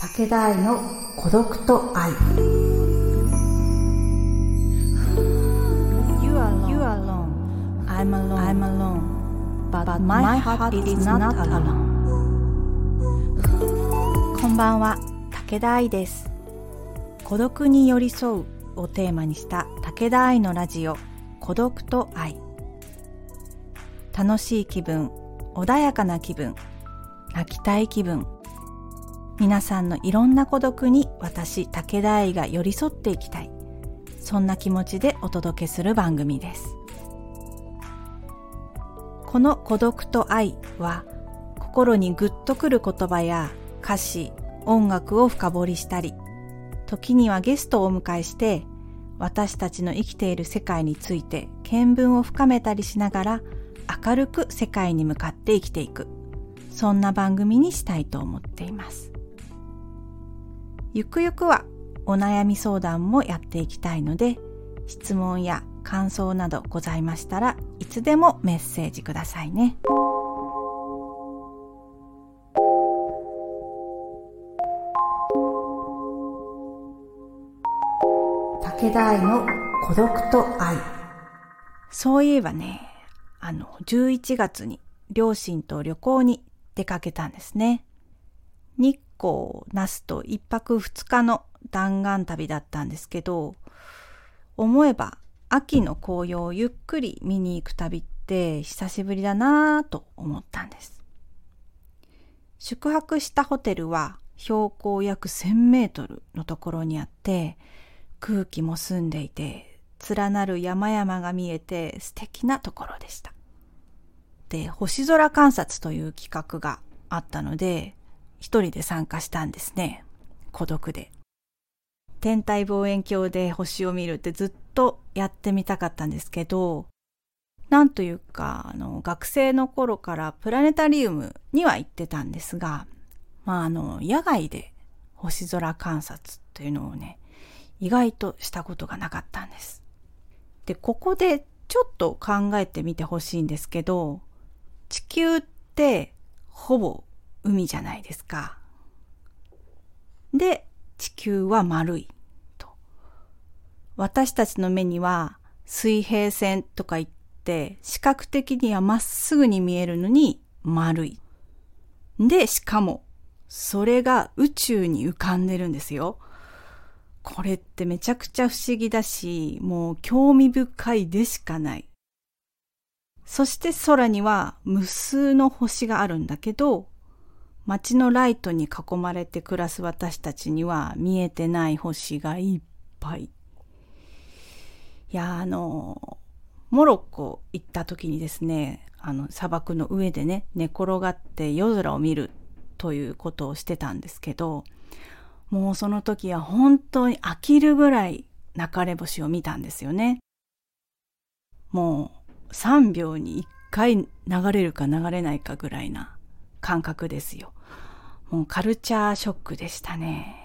武田愛の孤独と愛 You are, you are alone. I'm alone. I'm alone. But, my, heart, is not alone. こんばんは、武田愛です。孤独に寄り添うをテーマにした武田愛のラジオ孤独と愛。楽しい気分、穏やかな気分、泣きたい気分。皆さんのいろんな孤独に私武田愛が寄り添っていきたい。そんな気持ちでお届けする番組です。この孤独と愛は心にグッとくる言葉や歌詞、音楽を深掘りしたり、時にはゲストをお迎えして私たちの生きている世界について見聞を深めたりしながら明るく世界に向かって生きていく。そんな番組にしたいと思っています。ゆくゆくはお悩み相談もやっていきたいので、質問や感想などございましたらいつでもメッセージくださいね。武田愛の孤独と愛そういえばね、あの、11月に両親と旅行に出かけたんですね。日光、那須と一泊二日の弾丸旅だったんですけど、思えば秋の紅葉をゆっくり見に行く旅って久しぶりだなぁと思ったんです。宿泊したホテルは標高約1000メートルのところにあって、空気も澄んでいて、連なる山々が見えて素敵なところでした。で、星空観察という企画があったので、一人で参加したんですね。孤独で。天体望遠鏡で星を見るってずっとやってみたかったんですけど、なんというか、あの、学生の頃からプラネタリウムには行ってたんですが、まあ、あの、野外で星空観察というのをね、意外としたことがなかったんです。で、ここでちょっと考えてみてほしいんですけど、地球ってほぼ海じゃないですか。で、地球は丸いと。私たちの目には水平線とか言って視覚的にはまっすぐに見えるのに丸い。で、しかもそれが宇宙に浮かんでるんですよ。これってめちゃくちゃ不思議だし、もう興味深いでしかない。そして空には無数の星があるんだけど、街のライトに囲まれて暮らす私たちには見えてない星がいっぱい。いや、あの、モロッコ行った時にですね、あの砂漠の上でね、寝転がって夜空を見るということをしてたんですけど、もうその時は本当に飽きるぐらい流れ星を見たんですよね。もう3秒に1回流れるか流れないかぐらいな感覚ですよ。もうカルチャーショックでしたね。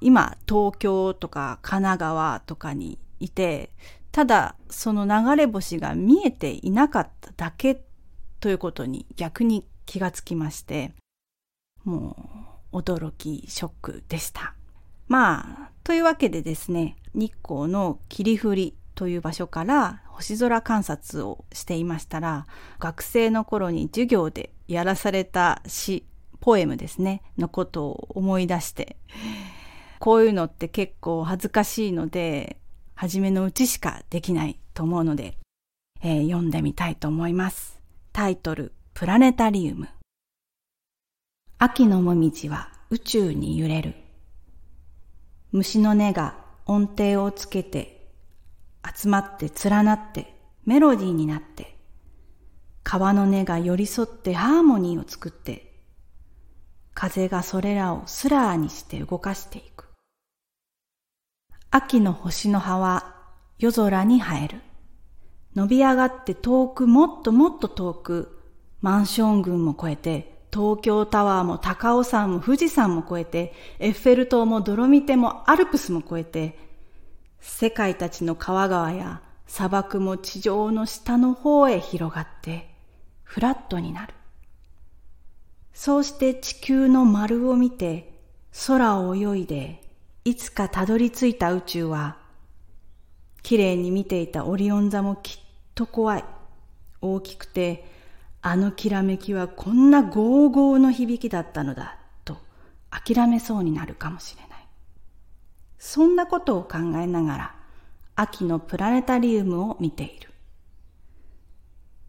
今、東京とか神奈川とかにいて、ただその流れ星が見えていなかっただけということに逆に気がつきまして、もう驚き、ショックでした。まあ、というわけでですね、日光の霧降りという場所から星空観察をしていましたら、学生の頃に授業でやらされた詩、ポエムですね、のことを思い出して、こういうのって結構恥ずかしいので、初めのうちしかできないと思うので、えー読んでみたいと思います。タイトル、プラネタリウム。秋のもみじは宇宙に揺れる。虫の音が音程をつけて、集まって連なってメロディーになって、川の音が寄り添ってハーモニーを作って、風がそれらをスラーにして動かしていく。秋の星の葉は夜空に生える。伸び上がって遠くもっともっと遠く、マンション群も越えて、東京タワーも高尾山も富士山も越えて、エッフェル塔もドロミテもアルプスも越えて、世界たちの川々や砂漠も地上の下の方へ広がって、フラットになる。そうして地球の丸を見て、空を泳いでいつかたどり着いた宇宙は、綺麗に見ていたオリオン座もきっと怖い。大きくて、あのきらめきはこんなゴーゴーの響きだったのだ、と諦めそうになるかもしれない。そんなことを考えながら、秋のプラネタリウムを見ている。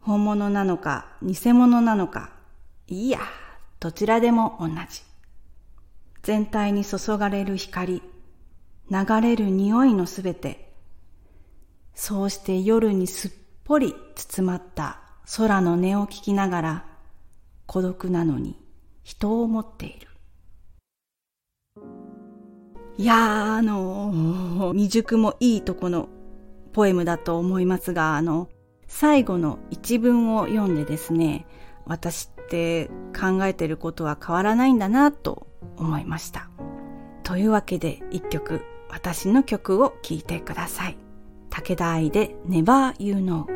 本物なのか偽物なのか、いや、どちらでも同じ。全体に注がれる光、流れる匂いのすべて、そうして夜にすっぽり包まった空の音を聞きながら、孤独なのに人を持っている。いやー、あの未熟もいいとこのポエムだと思いますが、あの、最後の一文を読んでですね、私って考えてることは変わらないんだなと思いました。というわけで一曲私の曲を聴いてください。武田愛で Never You Know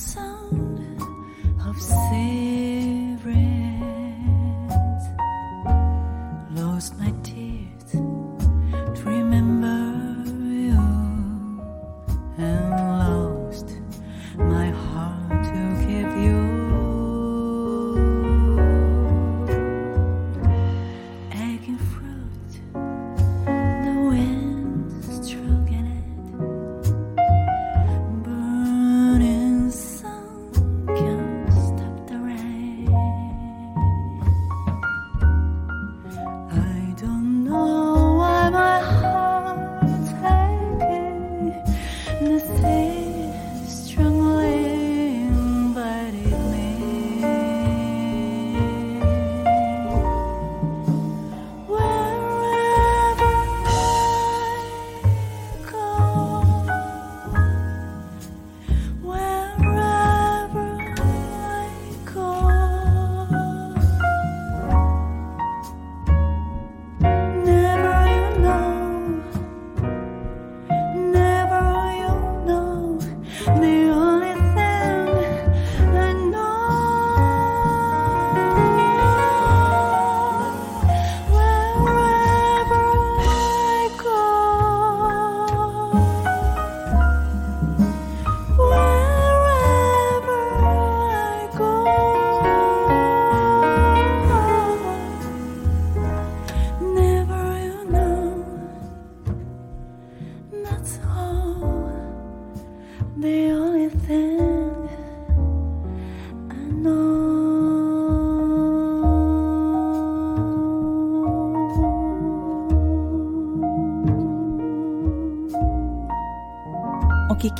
お聴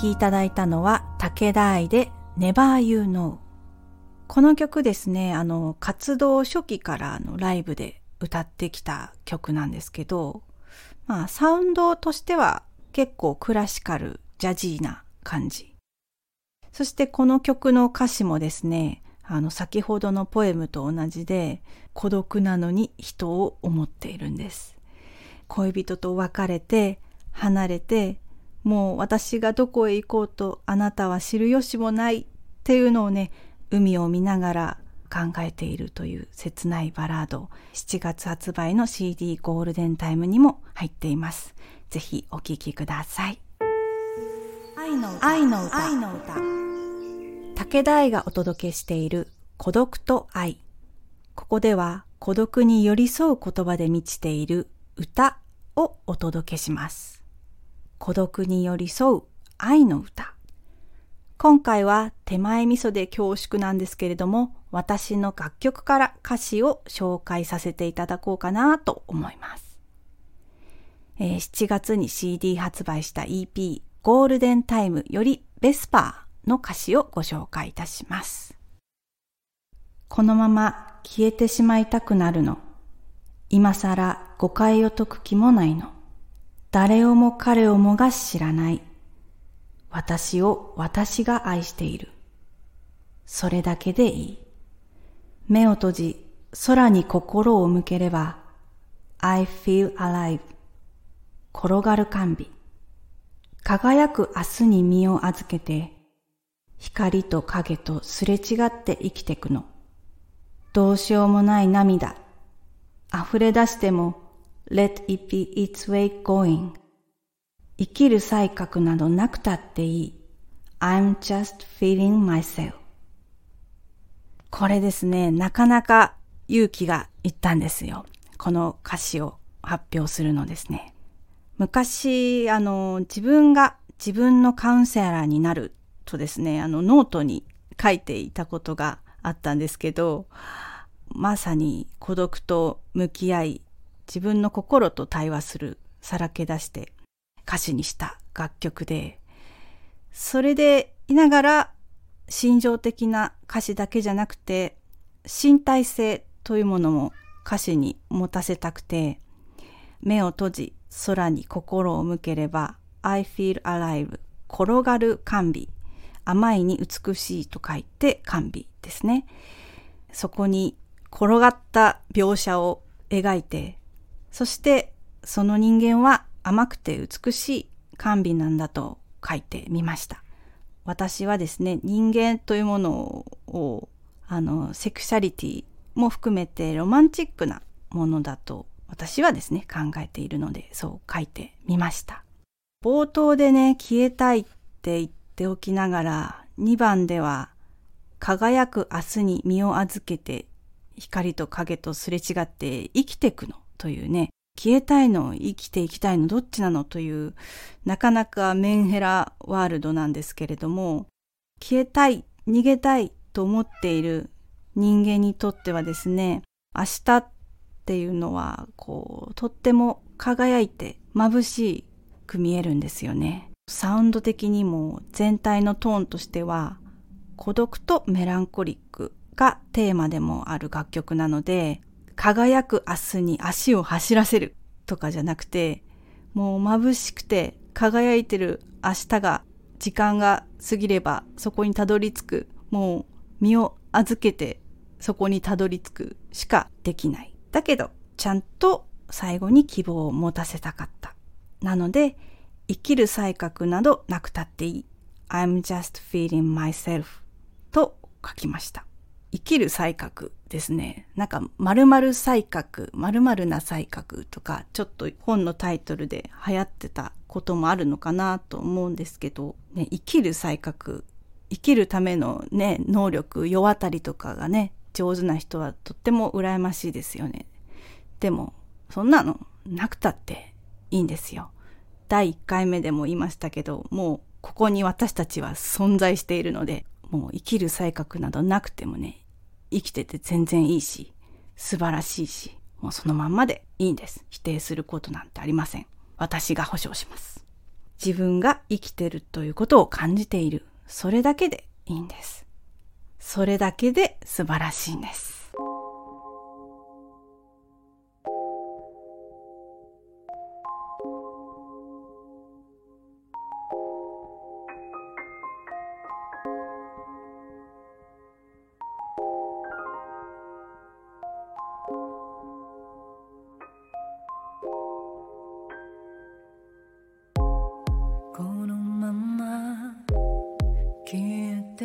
きいただいたのは武田愛で Never You Know この曲ですね、あの、活動初期からのライブで歌ってきた曲なんですけど、まあ、サウンドとしては結構クラシカル、ジャジーな感じ。そしてこの曲の歌詞もですね、あの、先ほどのポエムと同じで、孤独なのに人を思っているんです。恋人と別れて、離れて、もう私がどこへ行こうとあなたは知る由もないっていうのをね、海を見ながら考えているという切ないバラード、7月発売の CD ゴールデンタイムにも入っています。ぜひお聴きください。愛の歌。愛の歌。愛の歌。武田愛がお届けしている孤独と愛。ここでは孤独に寄り添う言葉で満ちている歌をお届けします。孤独に寄り添う愛の歌。今回は手前味噌で恐縮なんですけれども、私の楽曲から歌詞を紹介させていただこうかなと思います。えー、7月に CD 発売した EP ゴールデンタイムよりベスパーの歌詞をご紹介いたします。このまま消えてしまいたくなるの。今更誤解を解く気もないの。誰をも彼をもが知らない。私を私が愛している。それだけでいい。目を閉じ、空に心を向ければ、I feel alive。転がる甘美。輝く明日に身を預けて、光と影とすれ違って生きてくの。どうしようもない涙。溢れ出しても、let it be its way going. 生きる才覚などなくたっていい。I'm just feeling myself. これですね、なかなか勇気がいったんですよ。この歌詞を発表するのですね。昔、あの、自分が自分のカウンセラーになるとですね、あの、ノートに書いていたことがあったんですけど、まさに孤独と向き合い、自分の心と対話する、さらけ出して歌詞にした楽曲で、それでいながら心情的な歌詞だけじゃなくて、身体性というものも歌詞に持たせたくて、目を閉じ空に心を向ければ I feel alive 転がる甘美甘いに美しいと書いて甘美ですね。そこに転がった描写を描いて、そしてその人間は甘くて美しい甘美なんだと書いてみました。私はですね、人間というものを、あの、セクシャリティも含めてロマンチックなものだと私はですね、考えているので、そう書いてみました。冒頭でね、消えたいって言っておきながら、2番では、輝く明日に身を預けて、光と影とすれ違って生きてくのというね、消えたいの、生きていきたいの、どっちなのという、なかなかメンヘラワールドなんですけれども、消えたい、逃げたいと思っている人間にとってはですね、明日っていうのは、こう、とっても輝いて眩しく見えるんですよね。サウンド的にも全体のトーンとしては、孤独とメランコリックがテーマでもある楽曲なので、輝く明日に足を走らせるとかじゃなくて、もう眩しくて輝いてる明日が時間が過ぎればそこにたどり着く。もう身を預けてそこにたどり着くしかできない。だけど、ちゃんと最後に希望を持たせたかった。なので、生きる才覚などなくたっていい。I'm just feeling myself と書きました。生きる才覚ですね。なんか、〇〇才覚、〇〇な才覚とか、ちょっと本のタイトルで流行ってたこともあるのかなと思うんですけど、ね、生きる才覚、生きるためのね、能力、世渡りとかがね、上手な人はとっても羨ましいですよね。でも、そんなのなくたっていいんですよ。第1回目でも言いましたけど、もうここに私たちは存在しているので、もう生きる才覚などなくてもね、生きてて全然いいし、素晴らしいし、もうそのまんまでいいんです。否定することなんてありません。私が保証します。自分が生きてるということを感じている。それだけでいいんです。それだけで素晴らしいんです。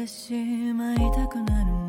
てしまいたくなる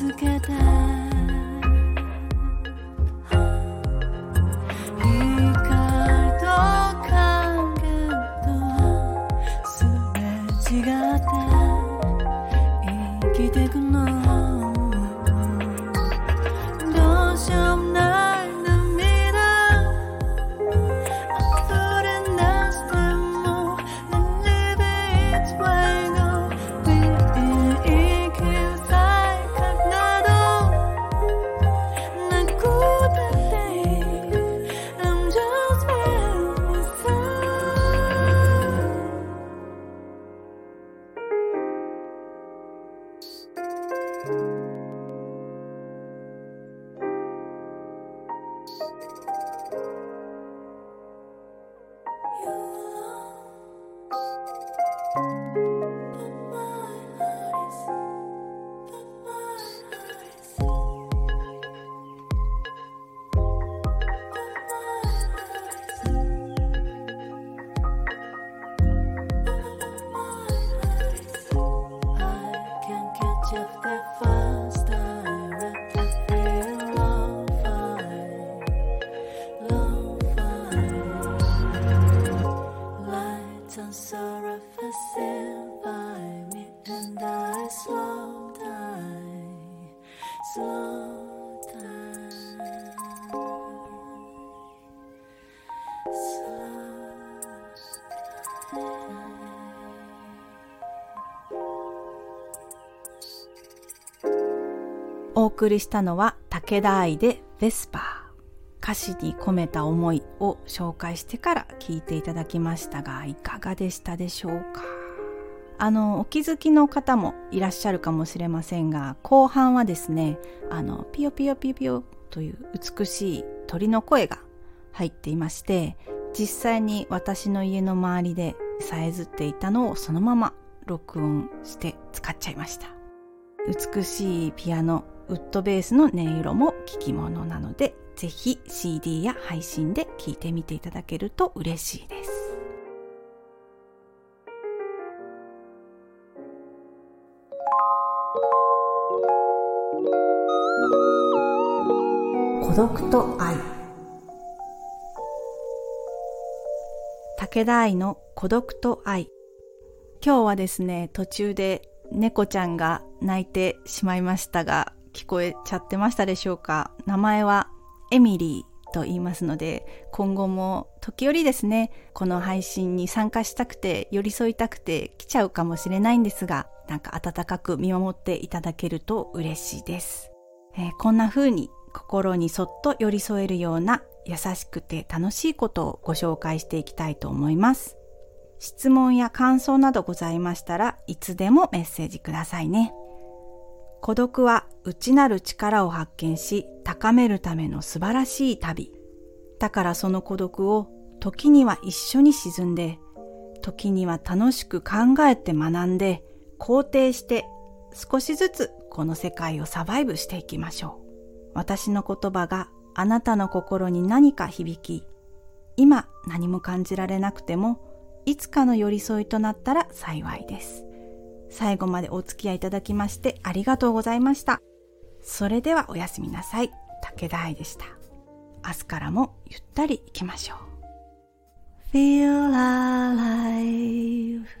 つけたお送りしたのは武田愛でベスパー。歌詞に込めた思いを紹介してから聞いていただきましたが、いかがでしたでしょうか？あの、お気づきの方もいらっしゃるかもしれませんが、後半はですね、あの、ピヨピヨピヨピヨという美しい鳥の声が入っていまして、実際に私の家の周りでさえずっていたのをそのまま録音して使っちゃいました。美しいピアノ、ウッドベースの音色も聞き物なので、ぜひ CD や配信で聴いてみていただけると嬉しいです。孤独と愛武田愛の孤独と愛。今日はですね、途中で猫ちゃんが泣いてしまいましたが、聞こえちゃってましたでしょうか？名前はエミリーと言いますので、今後も時折ですね、この配信に参加したくて、寄り添いたくて来ちゃうかもしれないんですが、なんか温かく見守っていただけると嬉しいです。えーこんな風に心にそっと寄り添えるような優しくて楽しいことをご紹介していきたいと思います。質問や感想などございましたらいつでもメッセージくださいね。孤独は内なる力を発見し高めるための素晴らしい旅。だからその孤独を時には一緒に沈んで、時には楽しく考えて学んで、肯定して少しずつこの世界をサバイブしていきましょう。私の言葉があなたの心に何か響き、今何も感じられなくても、いつかの寄り添いとなったら幸いです。最後までお付き合いいただきましてありがとうございました。それではおやすみなさい。武田愛でした。明日からもゆったりいきましょう。Feel alive